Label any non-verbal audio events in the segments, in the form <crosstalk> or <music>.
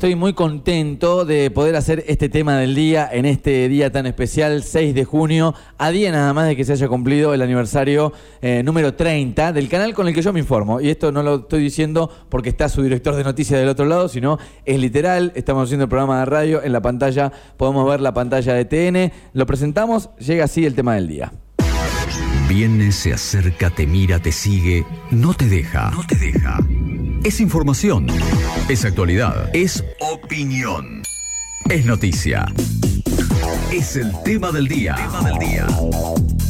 Estoy muy contento de poder hacer este tema del día en este día tan especial, 6 de junio, a día nada más de que se haya cumplido el aniversario eh, número 30 del canal con el que yo me informo. Y esto no lo estoy diciendo porque está su director de noticias del otro lado, sino es literal, estamos haciendo el programa de radio, en la pantalla podemos ver la pantalla de TN, lo presentamos, llega así el tema del día. Viene, se acerca, te mira, te sigue, no te deja. No te deja. Es información. Es actualidad. Es opinión. Es noticia. Es el tema del día. Tema del día.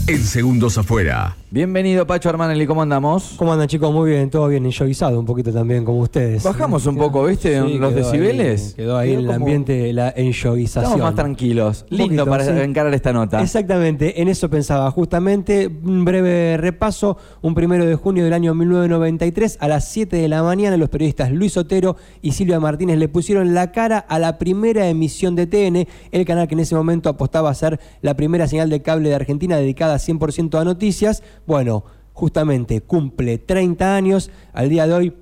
En segundos afuera. Bienvenido Pacho Armanelli, ¿cómo andamos? ¿Cómo andan chicos? Muy bien, todo bien, enjoguizado un poquito también como ustedes. Bajamos un poco, ¿viste? Sí, los quedó decibeles. ahí- quedó ahí el como- ambiente, la enjoguización. Estamos más tranquilos. Un Lindo poquito, para sí. encarar esta nota. Exactamente, en eso pensaba. Justamente, un breve repaso. Un primero de junio del año 1993, a las 7 de la mañana, los periodistas Luis Otero y Silvia Martínez le pusieron la cara a la primera emisión de TN, el canal que en ese momento apostaba a ser la primera señal de cable de Argentina dedicada 100% a noticias. Bueno, justamente cumple 30 años. Al día de hoy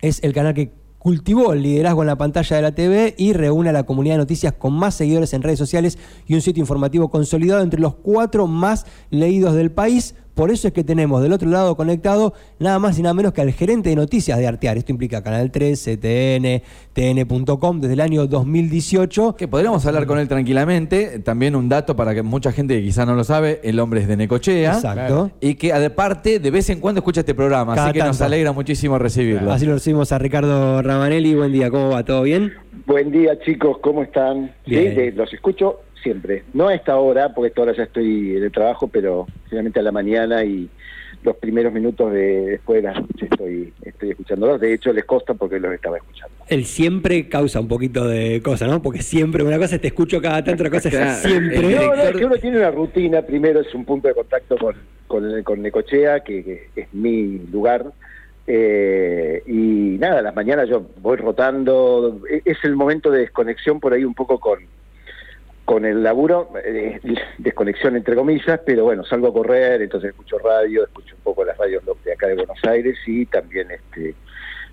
es el canal que cultivó el liderazgo en la pantalla de la TV y reúne a la comunidad de noticias con más seguidores en redes sociales y un sitio informativo consolidado entre los cuatro más leídos del país. Por eso es que tenemos del otro lado conectado nada más y nada menos que al gerente de noticias de Artear. Esto implica Canal 13, TN, TN.com desde el año 2018. Que podríamos hablar con él tranquilamente. También un dato para que mucha gente que quizá no lo sabe, el hombre es de Necochea. Exacto. Y que aparte de vez en cuando escucha este programa, Cada así que nos alegra muchísimo recibirlo. Así lo recibimos a Ricardo Rabanelli. Buen día, ¿cómo va? ¿Todo bien? Buen día chicos, ¿cómo están? Sí, Bien. los escucho siempre. No a esta hora, porque a esta hora ya estoy en el trabajo, pero finalmente a la mañana y los primeros minutos de después de las noche estoy, estoy escuchándolos. De hecho, les costa porque los estaba escuchando. El siempre causa un poquito de cosa, ¿no? Porque siempre, una cosa es te escucho cada tanto, otra cosa Claro. es siempre. No, no, es que uno tiene una rutina. Primero es un punto de contacto con, con, con Necochea, que, que es mi lugar. Eh, y nada, a las mañanas yo voy rotando. E- Es el momento de desconexión por ahí un poco con, con el laburo, eh, <laughs> desconexión entre comillas, pero bueno, salgo a correr, entonces escucho radio, escucho un poco las radios de acá de Buenos Aires y también este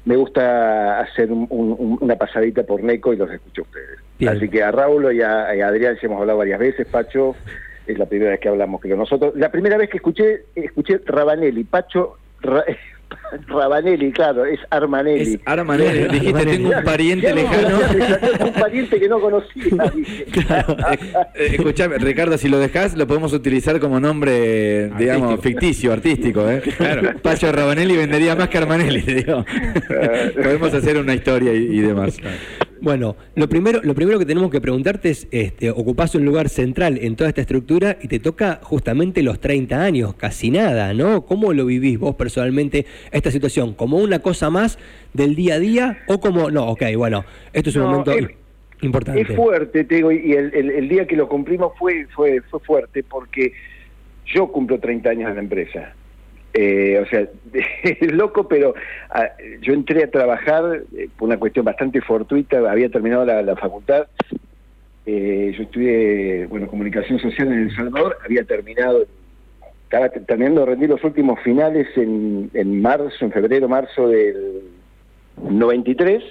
me gusta hacer un- un- una pasadita por Neco y los escucho a ustedes. Bien. Así que a Raúl y a, y a Adrián ya hemos hablado varias veces, Pacho, es la primera vez que hablamos, creo nosotros. La primera vez que escuché, escuché Rabanelli, Pacho Ra- <laughs> Rabanelli, claro, es Armanelli. Es Armanelli. Dijiste, tengo un pariente lejano. un pariente que no conocía, <laughs> dije. Eh, Escuchame, Ricardo, si lo dejás, lo podemos utilizar como nombre, digamos, ficticio, artístico, ¿eh? Claro. Pacho Rabanelli vendería más que Armanelli, te <laughs> digo. podemos hacer una historia y, y demás. Bueno, lo primero, lo primero que tenemos que preguntarte es, este, ocupás un lugar central en toda esta estructura y te toca justamente los 30 años, casi nada, ¿no? ¿Cómo lo vivís vos personalmente esta situación? ¿Como una cosa más del día a día o como, no, ok, bueno, esto es un No, momento es- importante. Es fuerte, te digo, y el, el- el día que lo cumplimos fue, fue, fue fuerte porque yo cumplo 30 años en la empresa. Eh, o sea, <laughs> es loco, pero ah, yo entré a trabajar eh, por una cuestión bastante fortuita, había terminado la, facultad, eh, yo estudié, bueno, comunicación social en El Salvador, había terminado, estaba te- terminando de rendir los últimos finales en, en marzo, en febrero, marzo del 93,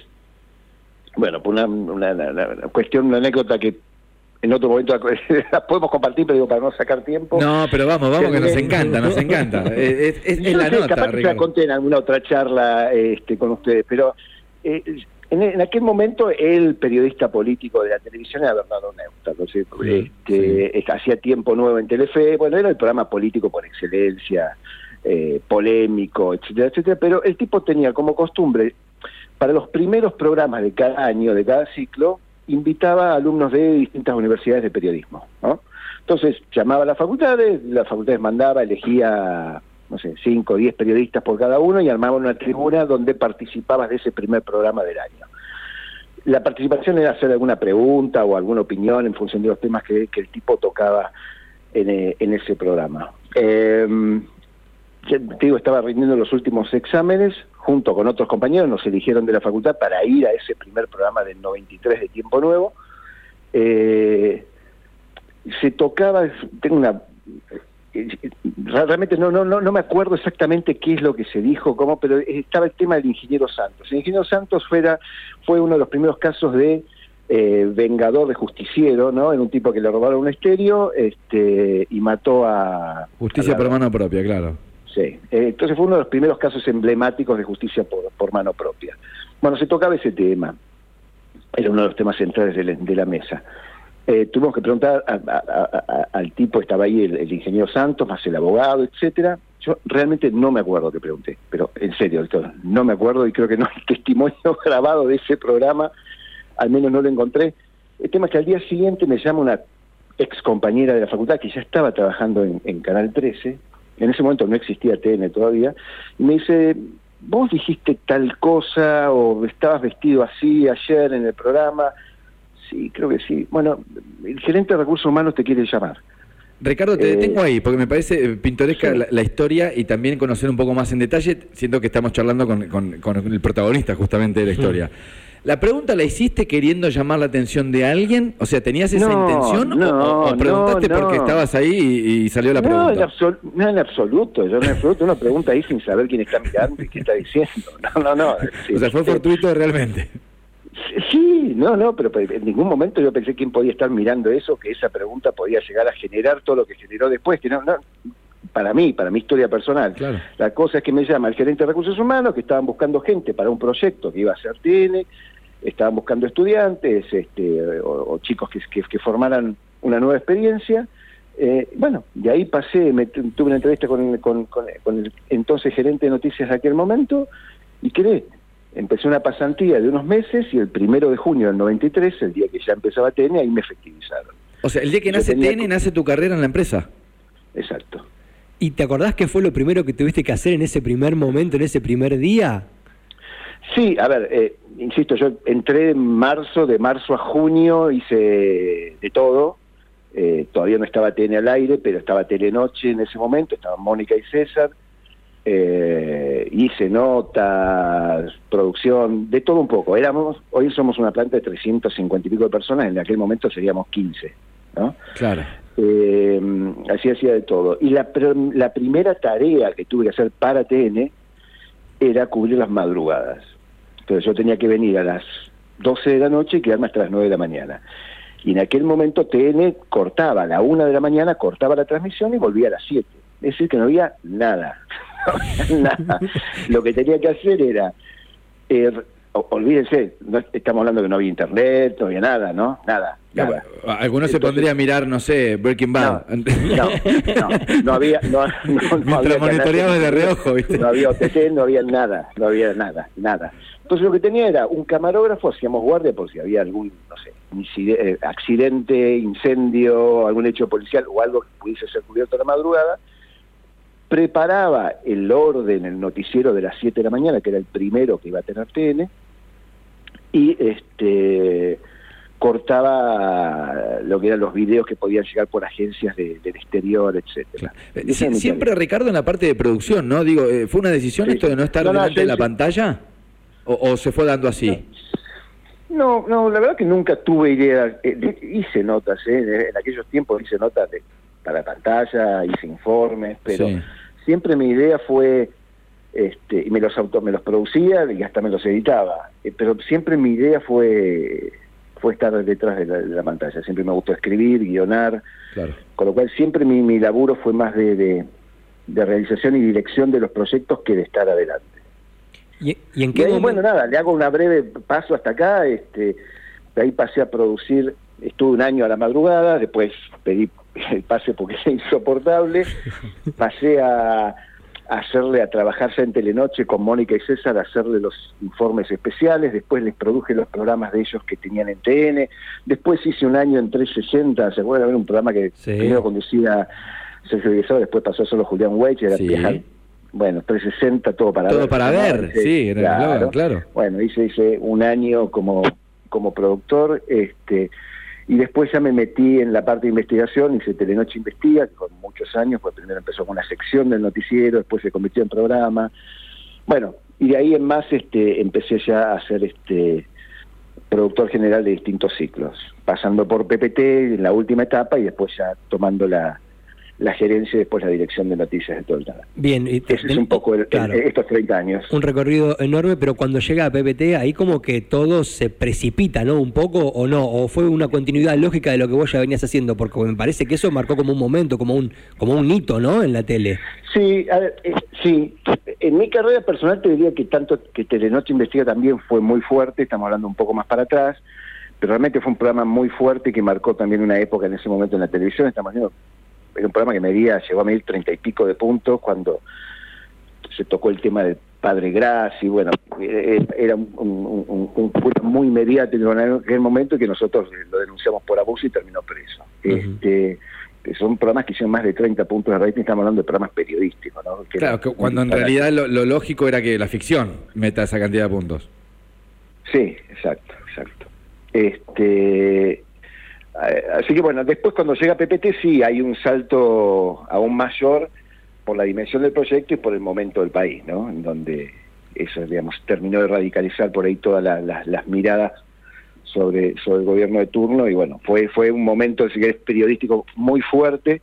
bueno, por una, una, una- una cuestión, una anécdota que en otro momento <laughs> la podemos compartir, pero digo, para no sacar tiempo. No, pero vamos, vamos, que nos encanta, nos encanta. <laughs> Es, es- es la sé, nota, capaz que la conté en alguna otra charla este, con ustedes, pero eh, en, en aquel momento el periodista político de la televisión era Bernardo Neusta, no sé, este, es- hacía tiempo nuevo en Telefe, bueno, era el programa político por excelencia, eh, polémico, etcétera, etcétera, pero el tipo tenía como costumbre, para los primeros programas de cada año, de cada ciclo, invitaba a alumnos de distintas universidades de periodismo, ¿no? Entonces llamaba a las facultades, las facultades mandaba, elegía, no sé, cinco o diez periodistas por cada uno y armaba una tribuna donde participabas de ese primer programa del año. La participación era hacer alguna pregunta o alguna opinión en función de los temas que, el tipo tocaba en, eh, en ese programa. Ya te digo, estaba rindiendo los últimos exámenes, junto con otros compañeros, nos eligieron de la facultad para ir a ese primer programa del 93 de Tiempo Nuevo. Eh, se tocaba, tengo una, realmente no, no, no, no me acuerdo exactamente qué es lo que se dijo, cómo, pero estaba el tema del ingeniero Santos. El ingeniero Santos fuera, fue uno de los primeros casos de eh, vengador de justiciero, ¿no? En un tipo que le robaron un estéreo este, y mató a... Justicia por mano propia, claro. Sí, eh, entonces fue uno de los primeros casos emblemáticos de justicia por, mano propia. Bueno, se tocaba ese tema, era uno de los temas centrales de la mesa. Eh, tuvimos que preguntar al tipo, estaba ahí el, ingeniero Santos, más el abogado, etcétera. Yo realmente no me acuerdo que pregunté, pero en serio, doctor, no me acuerdo y creo que no hay <laughs> testimonio <laughs> grabado de ese programa, al menos no lo encontré. El tema es que al día siguiente me llama una ex compañera de la facultad que ya estaba trabajando en Canal 13, en ese momento no existía TN todavía, y me dice, vos dijiste tal cosa o estabas vestido así ayer en el programa, Sí, creo que sí. Bueno, el gerente de recursos humanos te quiere llamar. Ricardo, te detengo eh, ahí, porque me parece pintoresca la, historia y también conocer un poco más en detalle, siento que estamos charlando con, el protagonista justamente de la historia. ¿La pregunta la hiciste queriendo llamar la atención de alguien? O sea, ¿tenías esa intención no, o, preguntaste porque estabas ahí y, salió la pregunta? no, en absoluto. Yo en absoluto uno pregunta ahí sin saber quién está mirando y qué está diciendo. <laughs> No, no, no. o sea, fue fortuito realmente. Sí, no, no, pero en ningún momento yo pensé quién podía estar mirando eso, que esa pregunta podía llegar a generar todo lo que generó después, que no, no para mí, para mi historia personal. La cosa es que me llama el gerente de recursos humanos, que estaban buscando gente para un proyecto que iba a ser TN, estaban buscando estudiantes este, o, chicos que, que, formaran una nueva experiencia. Eh, bueno, de ahí pasé, me, tuve una entrevista con, con, con, el entonces gerente de noticias de aquel momento y quedé empecé una pasantía de unos meses y el primero de junio del 93, el día que ya empezaba TN, ahí me efectivizaron. O sea, el día que nace TN, nace tu carrera en la empresa. Exacto. ¿Y te acordás qué fue lo primero que tuviste que hacer en ese primer momento, en ese primer día? Sí, a ver, eh, insisto, yo entré en marzo, de marzo a junio hice de todo. Eh, todavía no estaba TN al aire, pero estaba Telenoche en ese momento, estaban Mónica y César eh, hice notas, producción, de todo un poco. Éramos, hoy somos una planta de 350 y pico de personas, en aquel momento seríamos 15, ¿no? Claro. Eh, así hacía de todo. Y la, la primera tarea que tuve que hacer para TN era cubrir las madrugadas. Entonces yo tenía que venir a las 12 de la noche y quedarme hasta las 9 de la mañana. Y en aquel momento TN cortaba a la 1 de la mañana, cortaba la transmisión y volvía a las 7. Es decir, que <laughs> no había nada. Lo que tenía que hacer era, eh, olvídense, no, estamos hablando que no había internet, no había nada, ¿no? Nada. Algunos se pondría a mirar, no sé, Breaking Bad. No, no, no, había. No, no, había de reojo, ¿viste? No había OTT, no había nada, no había nada, nada. Entonces lo que tenía era un camarógrafo, hacíamos guardia por si había algún, no sé, eh, accidente, incendio, algún hecho policial o algo que pudiese ser cubierto a la madrugada preparaba el orden, el noticiero de las 7 de la mañana, que era el primero que iba a tener TN, y este cortaba lo que eran los videos que podían llegar por agencias del exterior, etcétera. Eh, siempre, Ricardo, en la parte de producción, ¿no? Digo, eh, ¿fue una decisión esto de no estar delante de la pantalla? O, se fue dando así? No, no, la verdad que nunca tuve idea. Eh, hice notas, ¿eh? en aquellos tiempos hice notas de, para pantalla, hice informes, pero siempre mi idea fue, este, y me los auto, me los producía y hasta me los editaba, eh, pero siempre mi idea fue fue estar detrás de la, pantalla, siempre me gustó escribir, guionar, con lo cual siempre mi, mi laburo fue más de, de, realización y dirección de los proyectos que de estar adelante. ¿Y, en qué Bueno, nada, le hago una breve paso hasta acá, este, de ahí pasé a producir, estuve un año a la madrugada, después pedí <laughs> el pase porque es insoportable, <laughs> pasé a, hacerle, a trabajarse en Telenoche con Mónica y César, hacerle los informes especiales, después les produje los programas de ellos que tenían en TN, después hice un año en 360, se acuerdan ver un programa que primero conducía Sergio Guisado, después pasó solo Julián Weich, era viajar. Bueno, 360, todo para ver. Todo para ver, sí, claro, claro. Bueno, hice, hice un año como, como productor, este y después ya me metí en la parte de investigación, hice Telenoche Investiga, que con muchos años, pues primero empezó con una sección del noticiero, después se convirtió en programa. Bueno, y de ahí en más este, empecé ya a ser este productor general de distintos ciclos, pasando por PPT en la última etapa y después ya tomando la, la gerencia y después la dirección de noticias de todo el canal. Bien, y Ese es un poco el- claro. el- estos 30 años. un recorrido enorme, pero cuando llega a PPT, ahí como que todo se precipita, ¿no? Un poco o no, o fue una continuidad lógica de lo que vos ya venías haciendo, porque me parece que eso marcó como un momento, como un, como un hito, ¿no? En la tele. Sí, a ver, eh, sí. En mi carrera personal te diría que tanto que Telenoche Investiga también fue muy fuerte, estamos hablando un poco más para atrás, pero realmente fue un programa muy fuerte que marcó también una época en ese momento en la televisión. Estamos hablando, era un programa que medía, llegó a medir treinta y pico de puntos cuando se tocó el tema del padre Graci, bueno, eh, era un, un, un- un punto muy mediático en aquel momento que nosotros lo denunciamos por abuso y terminó preso. Este, son programas que hicieron más de 30 puntos de rating, estamos hablando de programas periodísticos, ¿no? Que Claro, que cuando en realidad lo, lo lógico era que la ficción meta esa cantidad de puntos. Sí, exacto, exacto. Este, así que bueno, después cuando llega PPT sí hay un salto aún mayor por la dimensión del proyecto y por el momento del país, ¿no? En donde eso, digamos, terminó de radicalizar por ahí todas la- la- las miradas sobre, sobre el gobierno de turno y bueno, fue, fue un momento, si querés, periodístico muy fuerte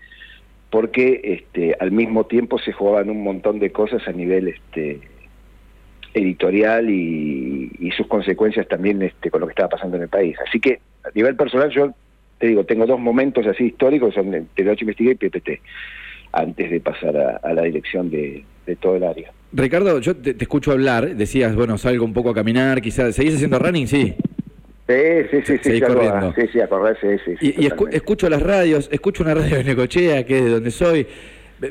porque este, al mismo tiempo se jugaban un montón de cosas a nivel este, editorial y, y sus consecuencias también este, con lo que estaba pasando en el país. Así que a nivel personal yo te digo, tengo dos momentos así históricos, son de Telenoche Investigué y PPT, antes de pasar a, a la dirección de, de todo el área. Ricardo, yo te, te escucho hablar, decías, bueno, salgo un poco a caminar, quizás, ¿seguís haciendo running? Sí. Sí, sí, sí, sí, corriendo. sí, sí, a correr, sí, sí. sí, Y, y escu- escucho las radios, escucho una radio de Necochea, que es de donde soy.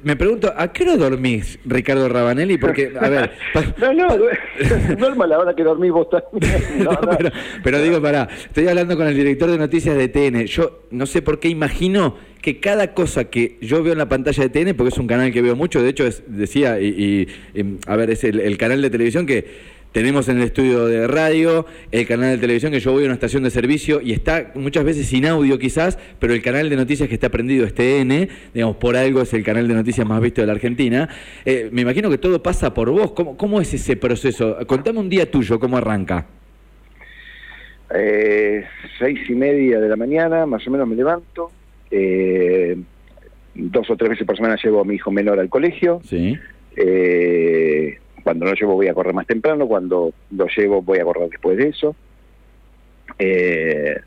Me- pregunto, ¿a qué hora dormís, Ricardo Rabanelli? Porque, a ver... <laughs> No, no, duerma a la hora que dormís vos también. <laughs> No, pero, pero digo, pará, estoy hablando con el director de noticias de TN. Yo no sé por qué imagino que cada cosa que yo veo en la pantalla de TN, porque es un canal que veo mucho, de hecho es- decía, y, y, em, a ver, es el, el canal de televisión que tenemos en el estudio de radio, el canal de televisión que yo voy a una estación de servicio y está muchas veces sin audio quizás, pero el canal de noticias que está prendido es TN, digamos, por algo es el canal de noticias más visto de la Argentina. Eh, me imagino que todo pasa por vos. ¿Cómo, ¿Cómo es ese proceso? Contame un día tuyo, ¿cómo arranca? Eh, seis y media de la mañana, más o menos me levanto. Eh, dos o tres veces por semana llevo a mi hijo menor al colegio. Sí. Eh, cuando no llevo voy a correr más temprano, cuando lo llevo voy a correr después de eso. Eh,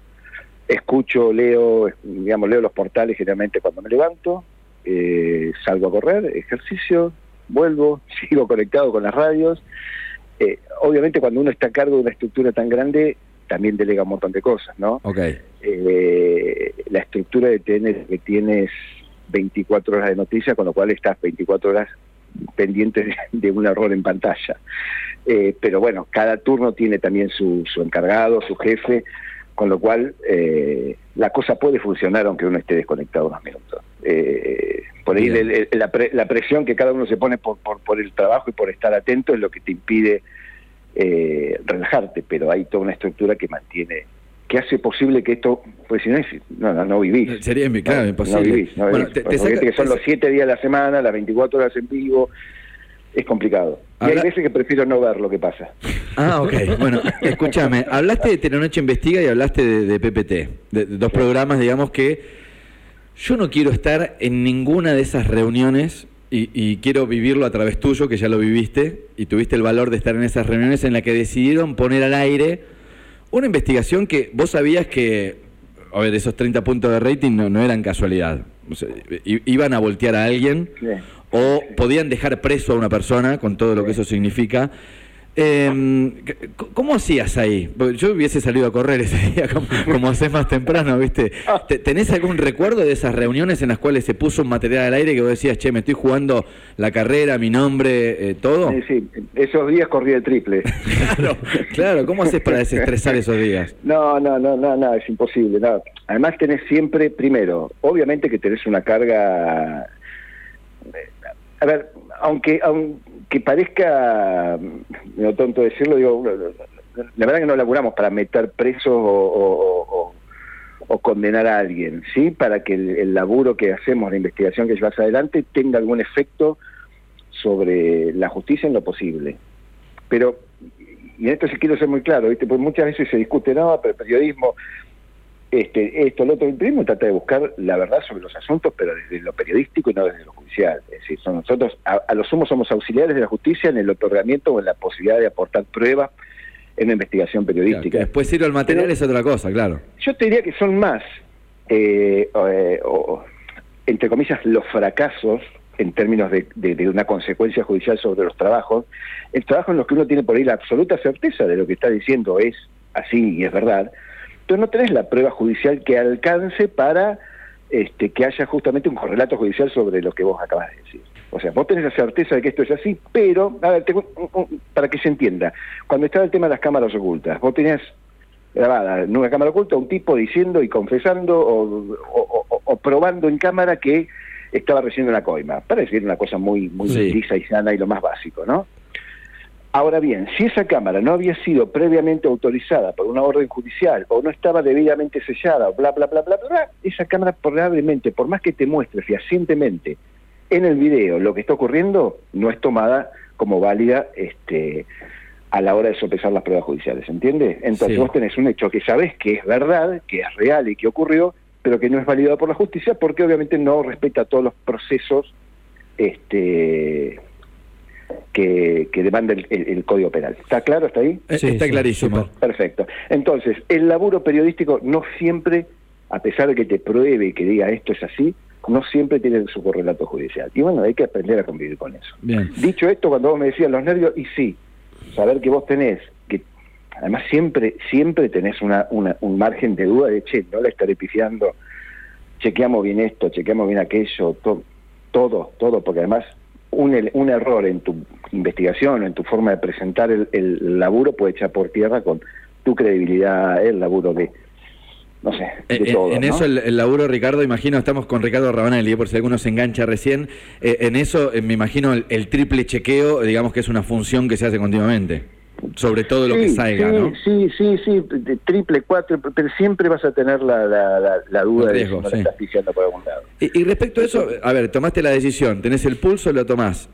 escucho, leo, digamos, leo los portales generalmente cuando me levanto, eh, salgo a correr, ejercicio, vuelvo, <laughs> sigo conectado con las radios. Eh, obviamente cuando uno está a cargo de una estructura tan grande, también delega un montón de cosas, ¿no? Ok. eh, la estructura de TN que tienes 24 horas de noticias, con lo cual estás 24 horas pendiente de, un error en pantalla. Eh, pero bueno, cada turno tiene también su, su encargado, su jefe, con lo cual eh, la cosa puede funcionar aunque uno esté desconectado unos minutos. Eh, por ahí Bien. el- el- la, pre- la presión que cada uno se pone por, por, por el trabajo y por estar atento es lo que te impide eh, relajarte, pero hay toda una estructura que mantiene, que hace posible que esto, pues si no es, no, no, no vivís. Sería, claro, No, imposible. No vivís, no Bueno, te- te saca- que son te- los siete días de la semana, las 24 horas en vivo, es complicado. Y Habla- hay veces que prefiero no ver lo que pasa. Ah, ok. <laughs> Bueno, escúchame, hablaste de Telenoche Investiga y hablaste de, de PPT, de, de dos programas, digamos que yo no quiero estar en ninguna de esas reuniones y, y quiero vivirlo a través tuyo, que ya lo viviste y tuviste el valor de estar en esas reuniones en las que decidieron poner al aire una investigación que vos sabías que, a ver, esos 30 puntos de rating no, no eran casualidad. O sea, i- iban a voltear a alguien Sí. o podían dejar preso a una persona con todo lo que eso significa. Eh, ¿Cómo hacías ahí? Porque yo hubiese salido a correr ese <laughs> día, como, como haces más temprano, ¿viste? Te- ¿Tenés algún recuerdo de esas reuniones en las cuales se puso un material al aire que vos decías, che, me estoy jugando la carrera, mi nombre, eh, todo? Sí, sí, esos días corrí el triple. <laughs> Claro, claro, ¿cómo haces para desestresar esos días? No, no, no, no, no, es imposible. No. Además tenés siempre, primero, obviamente que tenés una carga... A ver, aunque aunque parezca medio tonto decirlo, digo, la verdad que no laburamos para meter preso o, o- o- o condenar a alguien, ¿sí? Para que el, el laburo que hacemos, la investigación que llevas adelante, tenga algún efecto sobre la justicia en lo posible. Pero, y en esto sí quiero ser muy claro, ¿viste? Porque muchas veces se discute, no, pero el periodismo, este, esto, lo otro. El periodismo trata de buscar la verdad sobre los asuntos, pero desde lo periodístico y no desde lo judicial. Es decir, son nosotros, a, a lo sumo, somos auxiliares de la justicia en el otorgamiento o en la posibilidad de aportar pruebas en la investigación periodística. después sirve el material Pero- es otra cosa, claro. Yo te diría que son más, eh, o, eh, o, entre comillas, los fracasos en términos de, de- de una consecuencia judicial sobre los trabajos, el trabajo en los que uno tiene por ahí la absoluta certeza de lo que está diciendo es así y es verdad, pero no tenés la prueba judicial que alcance para este, que haya justamente un correlato judicial sobre lo que vos acabas de decir. O sea, vos tenés la certeza de que esto es así, pero, a ver, te- para que se entienda, cuando estaba el tema de las cámaras ocultas, vos tenías grabada en una cámara oculta un tipo diciendo y confesando o, o- o- o probando en cámara que estaba recibiendo una coima, para decir una cosa muy, muy Sí. lisa y sana y lo más básico, ¿no? Ahora bien, si esa cámara no había sido previamente autorizada por una orden judicial o no estaba debidamente sellada o bla, bla, bla, bla, bla, bla, esa cámara probablemente, por más que te muestre fehacientemente en el video lo que está ocurriendo, no es tomada como válida este, a la hora de sopesar las pruebas judiciales, ¿entiende? Entonces Sí. vos tenés un hecho que sabés que es verdad, que es real y que ocurrió, pero que no es validado por la justicia porque obviamente no respeta todos los procesos este, que, que demanda el, el- el Código Penal. ¿Está claro? ¿Está ahí? Eh, Sí, Está sí, clarísimo. Perfecto. Entonces, el laburo periodístico no siempre, a pesar de que te pruebe y que diga esto es así, no siempre tiene su correlato judicial. Y bueno, hay que aprender a convivir con eso. Bien. Dicho esto, cuando vos me decías los nervios, y sí, saber que vos tenés, que además siempre siempre tenés una, una- un margen de duda de, che, no la estaré pifiando, chequeamos bien esto, chequeamos bien aquello, to- todo, todo, porque además un, un error en tu investigación o en tu forma de presentar el, el laburo puede echar por tierra con tu credibilidad, el laburo de, no sé, de En, todo. en ¿no? eso el, el laburo, Ricardo, imagino, estamos con Ricardo Rabanelli, eh, por si alguno se engancha recién. Eh, en eso, eh, me imagino, el, el triple chequeo, digamos que es una función que se hace continuamente. Sobre todo lo que salga, sí, ¿no? Sí, sí, sí, triple, cuatro, pero siempre vas a tener la, la, la, la duda de si no sí. la estás por algún lado. Y, y respecto a eso, a ver, tomaste la decisión, tenés el pulso, lo tomás.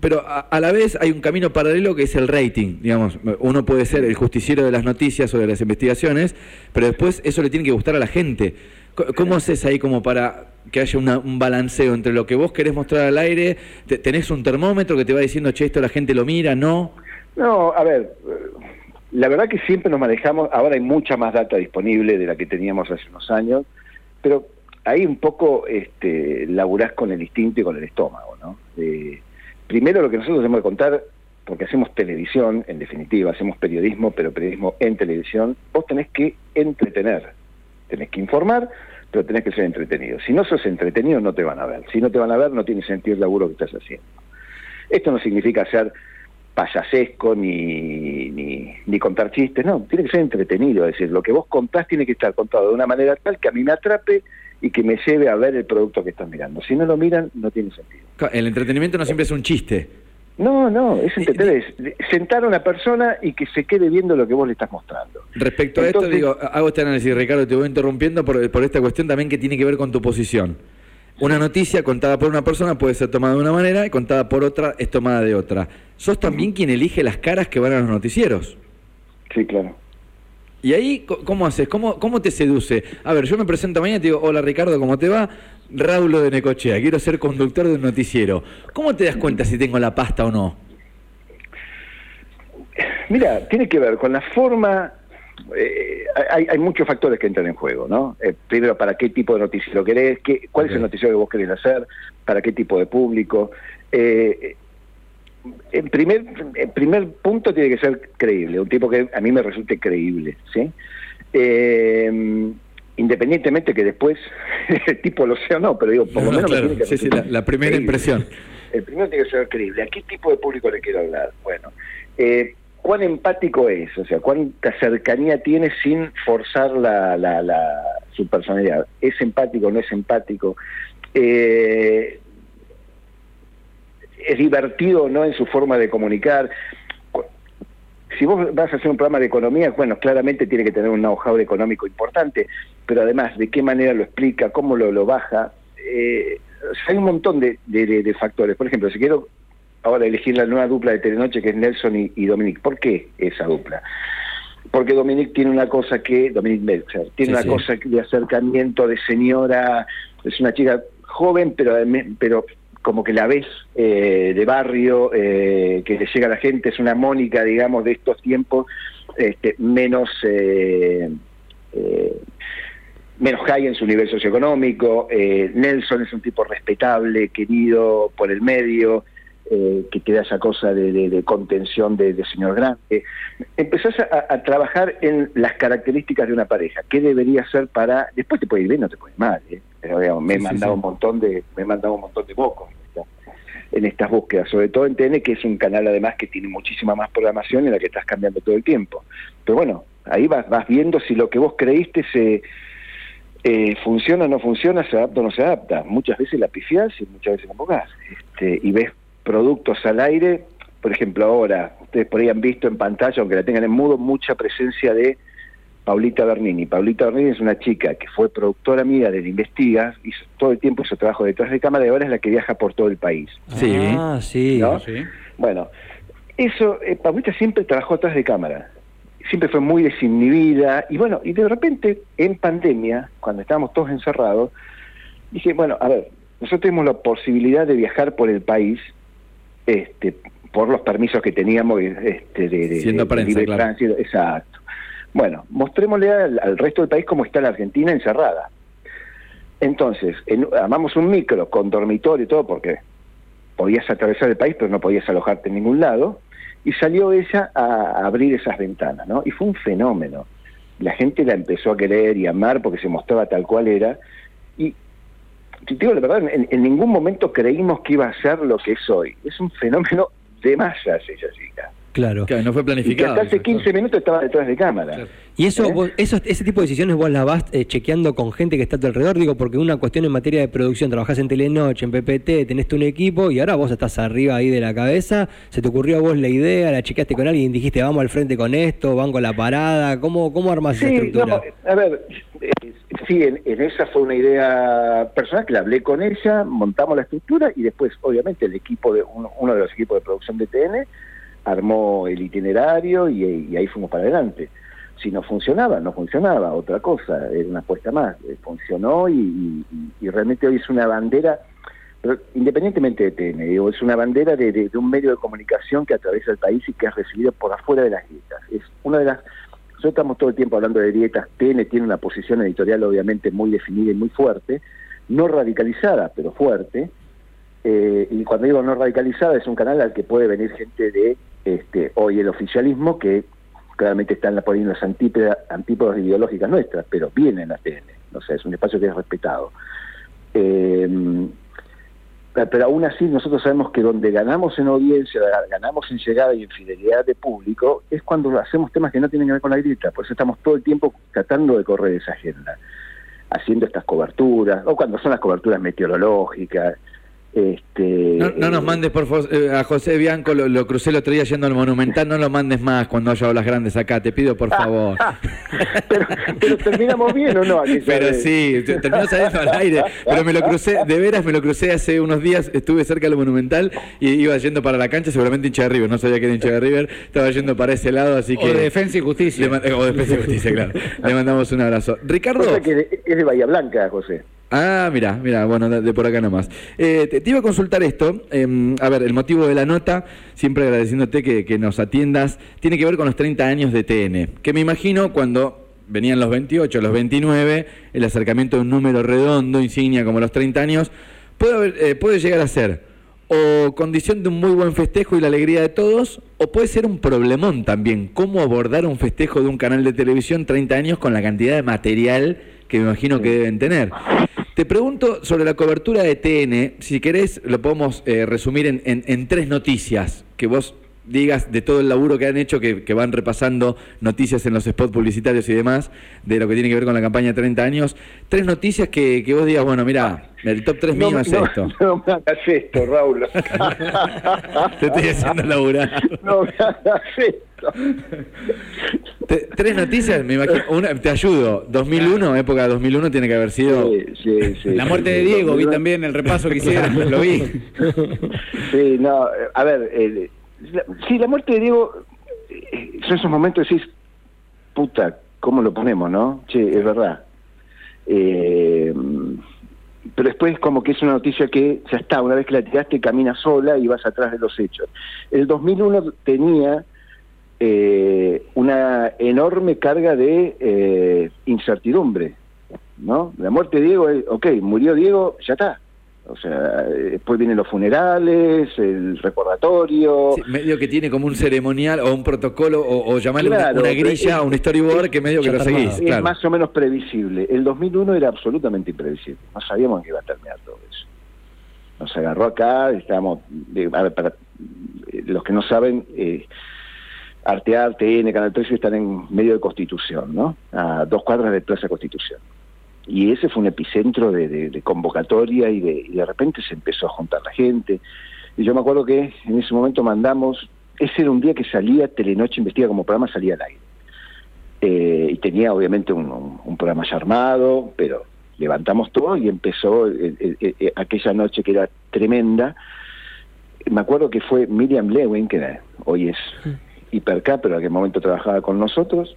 Pero a, a la vez hay un camino paralelo que es el rating, digamos. Uno puede ser el justiciero de las noticias o de las investigaciones, pero después eso le tiene que gustar a la gente. ¿Cómo haces ahí como para que haya una- un balanceo entre lo que vos querés mostrar al aire? Te- ¿Tenés un termómetro que te va diciendo, che, esto la gente lo mira, no? No, a ver, eh, la verdad que siempre nos manejamos, ahora hay mucha más data disponible de la que teníamos hace unos años, pero ahí un poco este, laburás con el instinto y con el estómago, ¿no? Eh, primero lo que nosotros tenemos que contar, porque hacemos televisión, en definitiva, hacemos periodismo, pero periodismo en televisión, vos tenés que entretener, tenés que informar, pero tenés que ser entretenido. Si no sos entretenido, no te van a ver. Si no te van a ver, no tiene sentido el laburo que estás haciendo. Esto no significa ser payasesco ni, ni, ni contar chistes, no, tiene que ser entretenido, es decir, lo que vos contás tiene que estar contado de una manera tal que a mí me atrape y que me lleve a ver el producto que estás mirando. Si no lo miran, no tiene sentido. El entretenimiento no siempre es un chiste. No, no, es entretener, es sentar a una persona y que se quede viendo lo que vos le estás mostrando. Respecto a esto, digo, hago este análisis, Ricardo, te voy interrumpiendo por, por esta cuestión también que tiene que ver con tu posición. Una noticia contada por una persona puede ser tomada de una manera y contada por otra es tomada de otra. ¿Sos también quien elige las caras que van a los noticieros? Sí, claro. Y ahí, ¿cómo haces? ¿Cómo, ¿Cómo te seduce? A ver, yo me presento mañana y te digo, hola Ricardo, ¿cómo te va? Raulo de Necochea, quiero ser conductor de un noticiero. ¿Cómo te das cuenta si tengo la pasta o no? Mira, tiene que ver con la forma. Eh, hay, hay muchos factores que entran en juego, ¿no? Eh, primero, ¿para qué tipo de noticiero querés? ¿Qué, ¿Cuál es el noticiero que vos querés hacer? ¿Para qué tipo de público? Eh, en primer, en primer punto tiene que ser creíble, un tipo que a mí me resulte creíble, ¿sí? Eh, independientemente que después <laughs> el tipo lo sea o no, pero digo, por lo No, menos me claro, tiene que sí, sí, la- primera creíble. impresión. El primero tiene que ser creíble. ¿A qué tipo de público le quiero hablar? Bueno, eh, ¿cuán empático es? O sea, ¿cuánta cercanía tiene sin forzar la, la, la- su personalidad? ¿Es empático o no es empático? Eh, ¿Es divertido o no en su forma de comunicar? Si vos vas a hacer un programa de economía, bueno, claramente tiene que tener un know-how económico importante, pero además, ¿de qué manera lo explica? ¿Cómo lo, baja? Eh, hay un montón de factores. Por ejemplo, si quiero ahora elegir la nueva dupla de Telenoche que es Nelson y, y Dominique, ¿por qué esa dupla? porque Dominique tiene una cosa que, Dominique Meltzer, tiene una cosa de acercamiento de señora, es una chica joven, pero, pero como que la ves eh, de barrio, eh, que le llega a la gente, es una Mónica, digamos, de estos tiempos, este, menos... Eh, menos high en su nivel socioeconómico, Nelson es un tipo respetable, querido por el medio, eh, que queda esa cosa de, contención de, señor grande. Empezás a, trabajar en las características de una pareja. ¿Qué debería ser para...? Después te puede ir bien, no te puede ir mal. ¿eh? Pero me he mandado un montón de me he mandado un montón de bocos en estas búsquedas, sobre todo en TN, que es un canal además que tiene muchísima más programación en la que estás cambiando todo el tiempo. Pero bueno, ahí vas, vas viendo si lo que vos creíste se... Eh, funciona o no funciona, se adapta o no se adapta. Muchas veces la pifiás y muchas veces la enfocás. Este, y ves productos al aire, por ejemplo ahora, ustedes por ahí han visto en pantalla, aunque la tengan en mudo, mucha presencia de Paulita Bernini. Paulita Bernini es una chica que fue productora mía del Investiga, hizo todo el tiempo su trabajo detrás de cámara y ahora es la que viaja por todo el país. Sí, ah, sí. Bueno, eso, eh, Paulita siempre trabajó atrás de cámara, siempre fue muy desinhibida y bueno, y de repente en pandemia, cuando estábamos todos encerrados, dije, bueno, a ver, nosotros tenemos la posibilidad de viajar por el país este, por los permisos que teníamos este, de, Siendo prensa, Exacto. Bueno, mostrémosle al, resto del país cómo está la Argentina encerrada. Entonces, en, armamos un micro con dormitorio y todo, porque podías atravesar el país, pero no podías alojarte en ningún lado, y salió ella a abrir esas ventanas, ¿no? Y fue un fenómeno. La gente la empezó a querer y amar porque se mostraba tal cual era, digo la verdad, en, ningún momento creímos que iba a ser lo que es hoy. Es un fenómeno de masas esa chica. Claro. no fue planificado. Y que hasta hace 15 minutos estaba detrás de cámara. Y eso, ¿Eh? eso, ese tipo de decisiones vos las vas eh, chequeando con gente que está a tu alrededor, digo, porque una cuestión en materia de producción, trabajás en Telenoche, en PPT, tenés un equipo y ahora vos estás arriba ahí de la cabeza, se te ocurrió a vos la idea, la chequeaste con alguien, dijiste vamos al frente con esto, van con la parada, ¿cómo, cómo armás esa estructura? a ver, eh, sí, en, esa fue una idea personal que la hablé con ella, montamos la estructura y después, obviamente, el equipo de uno de los equipos de producción de TN armó el itinerario y, ahí fuimos para adelante. Si no funcionaba, no funcionaba, otra cosa, era una apuesta más. Eh, funcionó y, realmente hoy es una bandera, pero independientemente de TN, es una bandera de, un medio de comunicación que atraviesa el país y que es recibido por afuera de las dietas. Es una de las nosotros estamos todo el tiempo hablando de dietas. TN tiene una posición editorial obviamente muy definida y muy fuerte, no radicalizada, pero fuerte. Eh, y cuando digo no radicalizada, es un canal al que puede venir gente de este, hoy el oficialismo, que claramente están poniendo las antípodas, ideológicas nuestras, pero vienen a TN, no sé, es un espacio que es respetado. Eh, pero aún así nosotros sabemos que donde ganamos en audiencia, ganamos en llegada y en fidelidad de público, es cuando hacemos temas que no tienen que ver con la grita, por eso estamos todo el tiempo tratando de correr esa agenda, haciendo estas coberturas, o cuando son las coberturas meteorológicas, este, no, nos mandes por favor eh, a José Bianco, lo, crucé el otro día yendo al Monumental, no lo mandes más cuando haya olas grandes acá, te pido por favor. <laughs> pero, terminamos bien o no. <laughs> pero sí, terminamos saliendo al aire, pero me lo crucé, de veras me lo crucé hace unos días, estuve cerca del Monumental y iba yendo para la cancha, seguramente hincha de River, no sabía que era hincha de River, estaba yendo para ese lado, así que... O de Defensa y Justicia. o de Defensa y Justicia, claro. <laughs> Le mandamos un abrazo. Ricardo... es de Bahía Blanca, José. Ah, mira, mira, bueno, de, por acá nomás. Eh, te, iba a consultar esto. Em, a ver, el motivo de la nota, siempre agradeciéndote que, nos atiendas, tiene que ver con los 30 años de TN. Que me imagino cuando venían los 28, los 29, el acercamiento de un número redondo, insignia como los 30 años, puede, eh, puede llegar a ser o condición de un muy buen festejo y la alegría de todos, o puede ser un problemón también. ¿Cómo abordar un festejo de un canal de televisión 30 años con la cantidad de material que me imagino que deben tener? Te pregunto sobre la cobertura de TN, si querés lo podemos eh, resumir en, en, tres noticias que vos digas de todo el laburo que han hecho, que, van repasando noticias en los spots publicitarios y demás, de lo que tiene que ver con la campaña de 30 años. Tres noticias que, vos digas, bueno, mira, el top 3 mío es esto. <laughs> No me hagas esto, Raúl. <laughs> <laughs> Te estoy haciendo laburar. No me hagas esto tres noticias, me imagino. Una, te ayudo. 2001, época 2001, tiene que haber sido. la muerte de Diego, vi también el repaso que hicieron, lo vi. Sí, no, a ver, sí, la muerte de Diego, eh, son esos momentos decís, puta, ¿cómo lo ponemos, no? Che, es verdad. Eh, pero después como que es una noticia que ya está, una vez que la tiraste camina sola y vas atrás de los hechos. El 2001 tenía eh, una enorme carga de eh, incertidumbre, ¿no? La muerte de Diego, ok, murió Diego, ya está. O sea, después vienen los funerales, el recordatorio. medio que tiene como un ceremonial o un protocolo o, llamarle una, grilla o un storyboard que medio que lo seguís. Es más o menos previsible. El 2001 era absolutamente imprevisible. No sabíamos que iba a terminar todo eso. Nos agarró acá, estábamos. a ver, para los que no saben. Eh, Artear, TN, Canal 13 están en medio de Constitución, ¿no? A dos cuadras de Plaza Constitución. Y ese fue un epicentro de, convocatoria y de, de repente se empezó a juntar la gente. Y yo me acuerdo que en ese momento mandamos, ese era un día que salía Telenoche Investiga como programa, salía al aire. Eh, y tenía obviamente un, programa ya armado, pero levantamos todo y empezó aquella noche que era tremenda. Me acuerdo que fue Miriam Lewin, que hoy es hipercá, pero en aquel momento trabajaba con nosotros.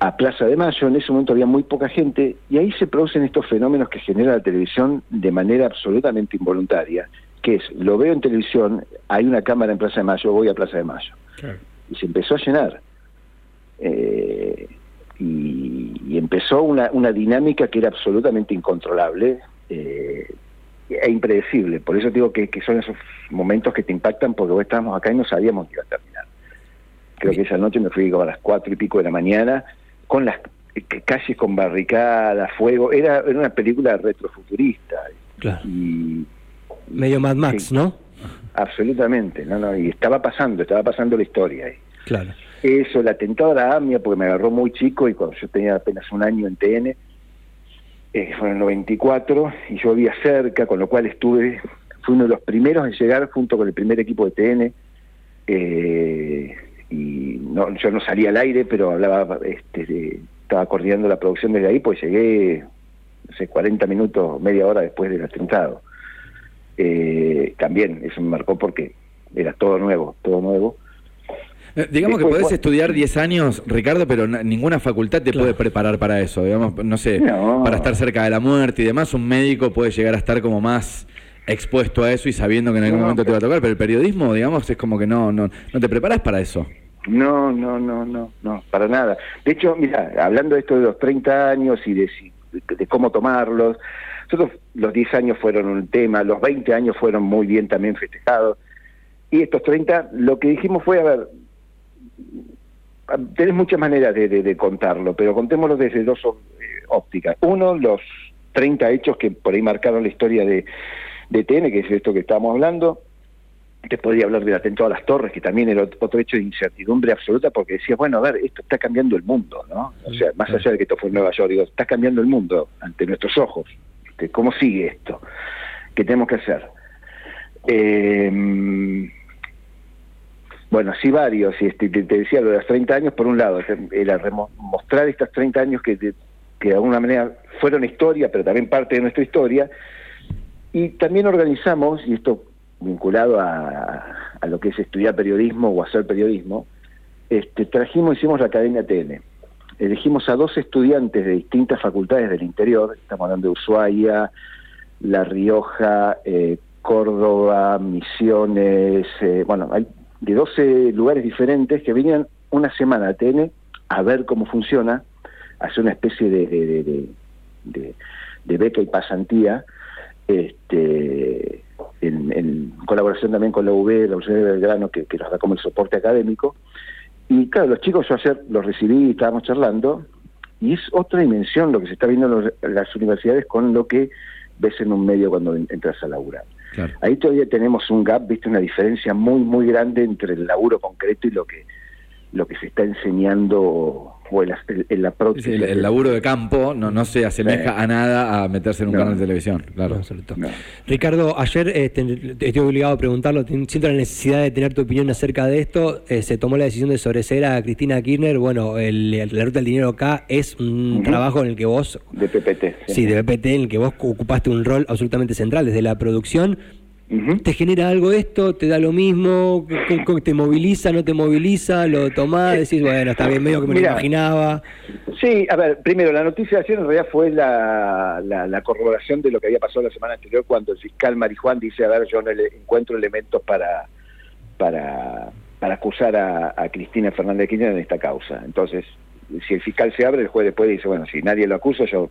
A Plaza de Mayo, en ese momento había muy poca gente, y ahí se producen estos fenómenos que genera la televisión de manera absolutamente involuntaria, que es, lo veo en televisión, hay una cámara en Plaza de Mayo, voy a Plaza de Mayo. Y se empezó a llenar. Eh, y, empezó una, una, dinámica que era absolutamente incontrolable eh, e impredecible. Por eso digo que, que, son esos momentos que te impactan porque hoy estábamos acá y no sabíamos que iba a terminar. Creo que esa noche me fui a las cuatro y pico de la mañana con las calles con barricadas, fuego, era, era una película retrofuturista. Claro. Y, Medio Mad Max, ¿no? Absolutamente, no, no, y estaba pasando, estaba pasando la historia ahí. Claro. Eso, el atentado a la AMIA, porque me agarró muy chico y cuando yo tenía apenas un año en TN, eh, fue en el 94, y yo vivía cerca, con lo cual estuve, fui uno de los primeros en llegar junto con el primer equipo de TN. Eh, y no, yo no salía al aire, pero hablaba, este, estaba coordinando la producción desde ahí, pues llegué, no sé, 40 minutos, media hora después del atentado. Eh, también eso me marcó porque era todo nuevo, todo nuevo. Eh, digamos que podés estudiar 10 años, Ricardo, pero ninguna facultad te puede preparar para eso. Digamos, no sé, para estar cerca de la muerte y demás, un médico puede llegar a estar como más expuesto a eso y sabiendo que en algún momento te va a tocar, pero el periodismo, digamos, es como que no, no, no te preparas para eso. No, no, no, no, no, para nada. De hecho, mira, hablando de esto de los 30 años y de, de cómo tomarlos, nosotros los 10 años fueron un tema, los 20 años fueron muy bien también festejados, y estos 30, lo que dijimos fue, a ver, tenés muchas maneras de, de, contarlo, pero contémoslo desde dos eh, ópticas. Uno, los 30 hechos que por ahí marcaron la historia de, de TN, que es esto que estamos hablando. Te podría hablar del atentado a las torres, que también era otro hecho de incertidumbre absoluta, porque decías, bueno, a ver, esto está cambiando el mundo, ¿no? O sea, más allá de que esto fue en Nueva York, digo, está cambiando el mundo ante nuestros ojos. ¿Cómo sigue esto? ¿Qué tenemos que hacer? Eh, bueno, sí varios, y este, te, decía lo de los 30 años, por un lado, era mostrar estos 30 años que, que de alguna manera fueron historia, pero también parte de nuestra historia, y también organizamos, y esto vinculado a, a lo que es estudiar periodismo o hacer periodismo, este, trajimos, hicimos la Academia TN. Elegimos a dos estudiantes de distintas facultades del interior, estamos hablando de Ushuaia, La Rioja, eh, Córdoba, Misiones, eh, bueno, hay de 12 lugares diferentes que venían una semana a TN a ver cómo funciona, hacer una especie de, de, de, de beca y pasantía, este, en, colaboración también con la UB, la Universidad de Belgrano, que, nos da como el soporte académico. Y claro, los chicos yo ayer los recibí, estábamos charlando, y es otra dimensión lo que se está viendo en las universidades con lo que ves en un medio cuando entras a laburar. Ahí todavía tenemos un gap, viste, una diferencia muy, muy grande entre el laburo concreto y lo que lo que se está enseñando o el, el, el, laburo de campo no, no se asemeja a nada a meterse en un canal de televisión. Claro, absoluto. Ricardo, ayer este, estoy obligado a preguntarlo, siento la necesidad de tener tu opinión acerca de esto. Eh, se tomó la decisión de sobreseer a Cristina Kirchner. Bueno, el, la ruta del dinero acá es un trabajo en el que vos... De PPT. Sí. sí, de PPT, en el que vos ocupaste un rol absolutamente central desde la producción ¿Te genera algo esto? ¿Te da lo mismo? ¿Cómo- cómo ¿Te moviliza? ¿No te moviliza? ¿Lo tomás? Decís, bueno, está bien, medio que me lo imaginaba. Sí, a ver, primero, la noticia de ayer en realidad fue la, la, la corroboración de lo que había pasado la semana anterior cuando el fiscal Marijuán dice, a ver, yo no le- encuentro elementos para, para, para acusar a, a Cristina Fernández de Kirchner en esta causa. Entonces, si el fiscal se abre, el juez después dice, bueno, si nadie lo acusa, yo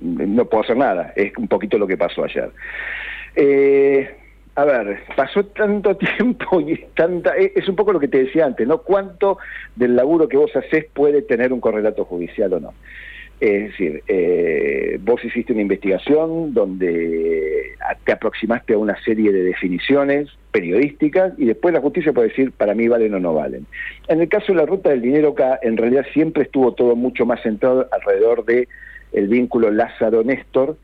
no puedo hacer nada. Es un poquito lo que pasó ayer. Eh, a ver, pasó tanto <laughs> tiempo y tanta, es es un poco lo que te decía antes, ¿no? ¿Cuánto del laburo que vos haces puede tener un correlato judicial o no? Es decir, eh, vos hiciste una investigación donde te aproximaste a una serie de definiciones periodísticas y después la justicia puede decir para mí valen o no valen. En el caso de la ruta del dinero en realidad siempre estuvo todo mucho más centrado alrededor de el vínculo Lázaro-Néstor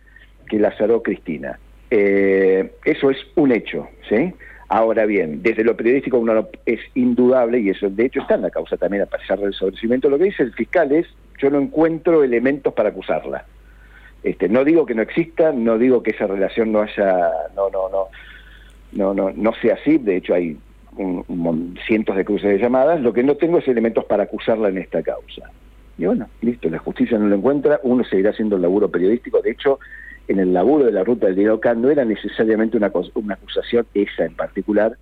que Lázaro-Cristina. Eh, eso es un hecho, ¿sí? Ahora bien, desde lo periodístico uno no- es indudable, y eso de hecho está en la causa también, a pesar del sobrecimiento, lo que dice el fiscal es, yo no encuentro elementos para acusarla. Este, no digo que no exista, no digo que esa relación no haya, no, no, no, no, no, no sea así, de hecho hay un- un cientos de cruces de llamadas, lo que no tengo es elementos para acusarla en esta causa. Y bueno, listo, la justicia no lo encuentra, uno seguirá haciendo el laburo periodístico, de hecho, en el laburo de la ruta del acá no era necesariamente una, una acusación, esa en particular,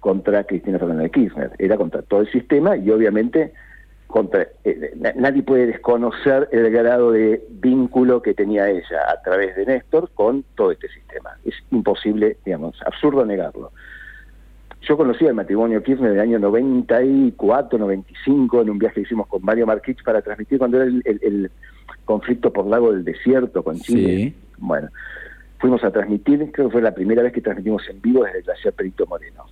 contra Cristina Fernández de Kirchner, era contra todo el sistema y obviamente contra eh, na- nadie puede desconocer el grado de vínculo que tenía ella a través de Néstor con todo este sistema. Es imposible, digamos, absurdo negarlo. Yo conocí el matrimonio Kirchner del año 94, 95, en un viaje que hicimos con Mario Marquich para transmitir cuando era el, el- el conflicto por Lago del Desierto con Chile. Sí. Bueno, fuimos a transmitir, creo que fue la primera vez que transmitimos en vivo desde el glaciar Perito Moreno.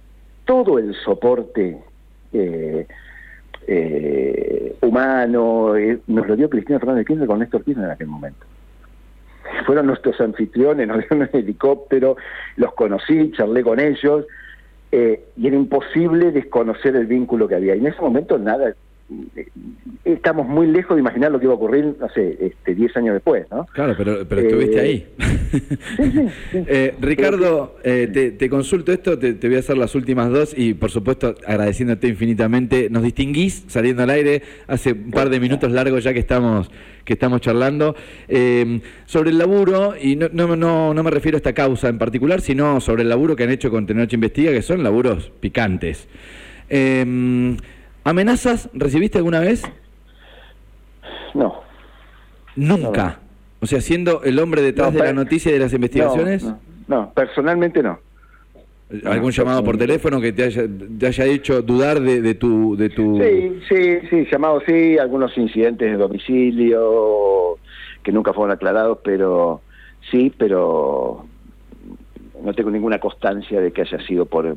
Todo el soporte eh, eh, humano eh, nos lo dio Cristina Fernández de Kirchner con Néstor Kirchner en aquel momento. Fueron nuestros anfitriones, <laughs> nos dieron un helicóptero, los conocí, charlé con ellos, eh, y era imposible desconocer el vínculo que había. Y en ese momento nada, estamos muy lejos de imaginar lo que iba a ocurrir, no sé, este, 10 años después, ¿no? Claro, pero, pero estuviste Eh, ahí. Eh, <laughs> Ricardo, eh, te, te consulto esto, te, te voy a hacer las últimas dos y por supuesto agradeciéndote infinitamente. Nos distinguís saliendo al aire hace un par de minutos largos ya que estamos que estamos charlando eh, sobre el laburo y no, no, no, no me refiero a esta causa en particular, sino sobre el laburo que han hecho con Tenoche Investiga, que son laburos picantes. Eh, ¿Amenazas recibiste alguna vez? No. Nunca. O sea, siendo el hombre detrás No, de la noticia y de las investigaciones. No, personalmente no. ¿Algún No, llamado por teléfono que te haya, te haya hecho dudar de, de tu... De tu... Sí, sí, sí, llamado sí, algunos incidentes de domicilio que nunca fueron aclarados, pero sí, pero no tengo ninguna constancia de que haya sido por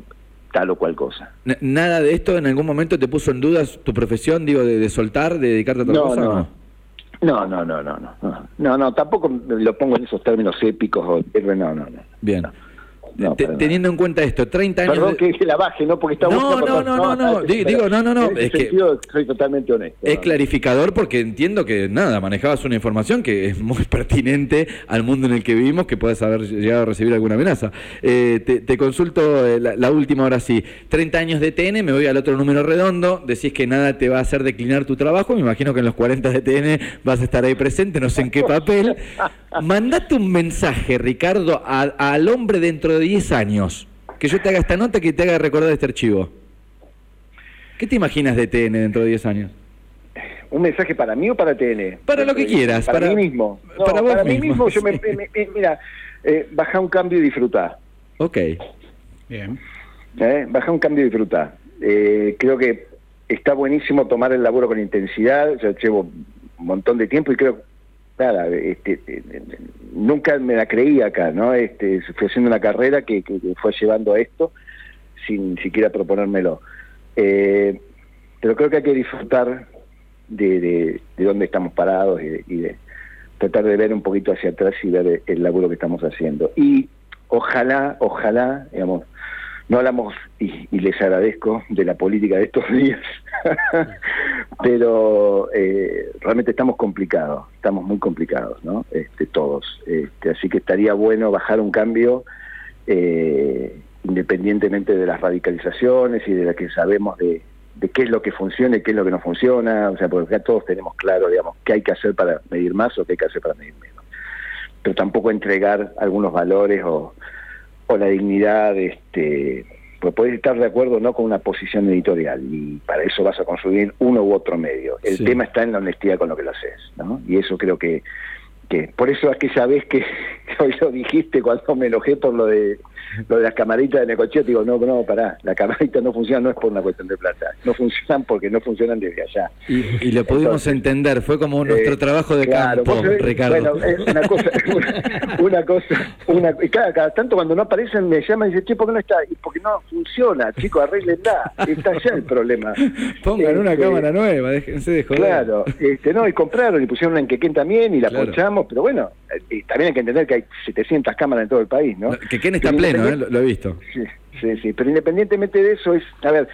tal o cual cosa. ¿Nada de esto en algún momento te puso en dudas tu profesión, digo, de, de soltar, de dedicarte a otra No, cosa? o no. No, no, no, no, no, no, no, no, tampoco lo pongo en esos términos épicos o no, no, no. Bien. No, Te- teniendo en cuenta esto, 30 años... Perdón de- que, que la baje, ¿no? Porque está No, buscando no, no, no, no, di- digo, no, no, no, En ese es que- sentido, soy totalmente honesto. Es ¿no? clarificador porque entiendo que, nada, manejabas una información que es muy <laughs> pertinente al mundo en el que vivimos, que puedes haber llegado a recibir alguna amenaza. Eh, te, te consulto eh, la, la última, ahora sí. 30 años de TN, me voy al otro número redondo, decís que nada te va a hacer declinar tu trabajo, me imagino que en los 40 de TN vas a estar ahí presente, no sé en qué papel. <laughs> Mandate un mensaje, Ricardo, a- al hombre dentro de 10 años, que yo te haga esta nota que te haga recordar este archivo. ¿Qué te imaginas de TN dentro de 10 años? ¿Un mensaje para mí o para TN? Para lo que quieras, Para, para- mí mismo. No, para para, vos mí mismo, mismo, yo me, <laughs> sí. me- me- mira, eh, baja un cambio y disfrutar. Ok. Bien. ¿eh? Baja un cambio y disfrutar. Eh, creo que está buenísimo tomar el laburo con intensidad. Yo llevo un montón de tiempo y creo, nada, este, eh, nunca me la creí acá, ¿no? Este, fui haciendo una carrera que, que- que fue llevando a esto sin siquiera proponérmelo. Eh, pero creo que hay que disfrutar de, de, de dónde estamos parados y de tratar de ver un poquito hacia atrás y ver el, el laburo que estamos haciendo. Y ojalá, ojalá, digamos, no hablamos, y, y les agradezco, de la política de estos <laughs> días, <laughs> pero eh, realmente estamos complicados, estamos muy complicados, ¿no? Este, todos. Este, así que estaría bueno bajar un cambio eh, independientemente de las radicalizaciones y de las que sabemos de, de qué es lo que funciona y qué es lo que no funciona, o sea, porque acá todos tenemos claro, digamos, qué hay que hacer para medir más o qué hay que hacer para medir menos. Pero tampoco entregar algunos valores o, o la dignidad, este, pues puedes estar de acuerdo no con una posición editorial y para eso vas a consumir uno u otro medio. El Sí. tema está en la honestidad con lo que lo haces, ¿no? Y eso creo que, que por eso aquella vez que, que <laughs> hoy lo dijiste cuando me enojé por lo de lo de las camaritas de Necochea, te digo, no, no, pará, la camarita no funciona, no es por una cuestión de plata, no funcionan porque no funcionan desde allá. Y, y lo pudimos Entonces, entender, fue como nuestro Eh, trabajo de claro, campo, sabés, Ricardo. Bueno, es una cosa, <laughs> una, una cosa, una, y cada, cada tanto cuando no aparecen me llaman y dicen, che, ¿por qué no está? Y porque no funciona, chicos, arreglenla, está allá el problema. Pongan una Este, cámara nueva, déjense de joder. Claro, este, no, y compraron y pusieron una en Quequén también y la Claro. ponchamos, pero bueno, eh, y también hay que entender que hay 700 cámaras en todo el país, ¿no? Que Ken está pleno, ¿eh? lo, lo he visto. Sí, sí, sí, pero independientemente de eso es, a ver,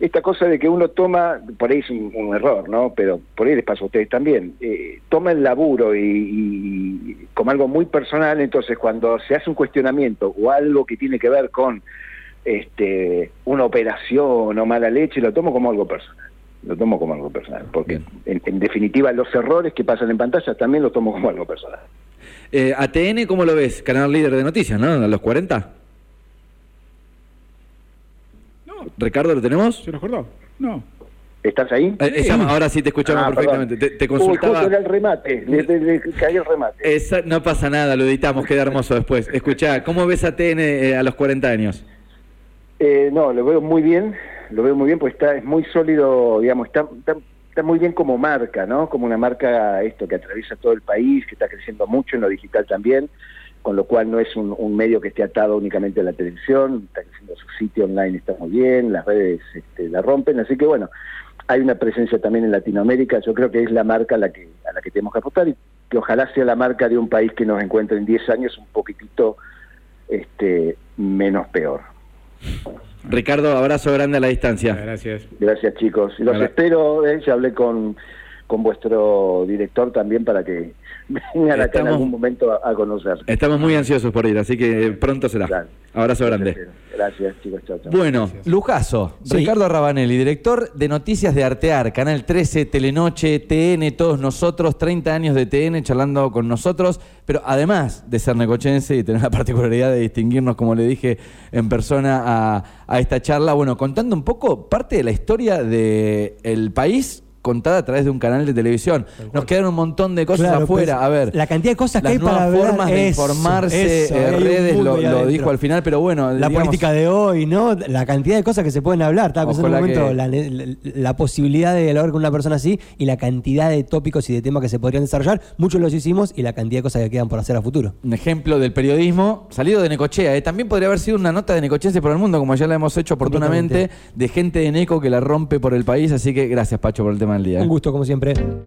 esta cosa de que uno toma, por ahí es un, un error, ¿no? Pero por ahí les pasa a ustedes también, eh, toma el laburo y, y- como algo muy personal, entonces cuando se hace un cuestionamiento o algo que tiene que ver con este una operación o mala leche, lo tomo como algo personal. Lo tomo como algo personal, porque en, en definitiva los errores que pasan en pantalla también los tomo como algo personal. Eh, ATN, ¿cómo lo ves? Canal líder de noticias, ¿no? A los 40. No, Ricardo, ¿lo tenemos? ¿se nos acordó? No. ¿Estás ahí? Eh, esa- ahora sí te escuchamos Ah, perfectamente. perdón. Te, te Uy, consultaba. justo era el remate, le, le- le caí el remate. Esa- no pasa nada, lo editamos, queda hermoso después. Escuchá, ¿cómo ves a TN eh, a los 40 años? Eh, no, lo veo muy bien, lo veo muy bien, pues está, es muy sólido, digamos, está, está, muy bien como marca, ¿no? Como una marca esto que atraviesa todo el país, que está creciendo mucho en lo digital también, con lo cual no es un, un medio que esté atado únicamente a la televisión, está creciendo su sitio online, está muy bien, las redes este, la rompen, así que bueno, hay una presencia también en Latinoamérica, yo creo que es la marca a la que, a la que tenemos que apostar y que ojalá sea la marca de un país que nos encuentre en 10 años un poquitito este, menos peor. Ricardo, abrazo grande a la distancia. Gracias. Gracias chicos. Los espero, eh, ya hablé con, con vuestro director también para que vengan acá en Estamos- algún momento a, a conocer. Estamos muy ansiosos por ir, así que pronto será. Dale. Abrazo grande. Gracias chicos, chao, chao. Bueno, Lujazo, Sí. Ricardo Rabanelli, director de Noticias de Artear, Canal 13, Telenoche, TN, todos nosotros, 30 años de TN charlando con nosotros, pero además de ser necochense y tener la particularidad de distinguirnos, como le dije en persona a, a esta charla, bueno, contando un poco parte de la historia del país contada a través de un canal de televisión. Nos quedan un montón de cosas Claro, afuera. pues, a ver, la cantidad de cosas que hay para nuevas hablar, formas de eso, informarse, eso, eh, redes, lo, dijo al final, pero bueno. La digamos- política de hoy, ¿no? La cantidad de cosas que se pueden hablar. Estaba pensando en un momento que- la, posibilidad de hablar con una persona así y la cantidad de tópicos y de temas que se podrían desarrollar. Muchos los hicimos y la cantidad de cosas que quedan por hacer a futuro. un ejemplo del periodismo salido de Necochea. ¿eh? También podría haber sido una nota de Necochense por el mundo, como ya la hemos hecho oportunamente, de gente de Neco que la rompe por el país. Así que gracias, Pacho, por el tema Un gusto, como siempre.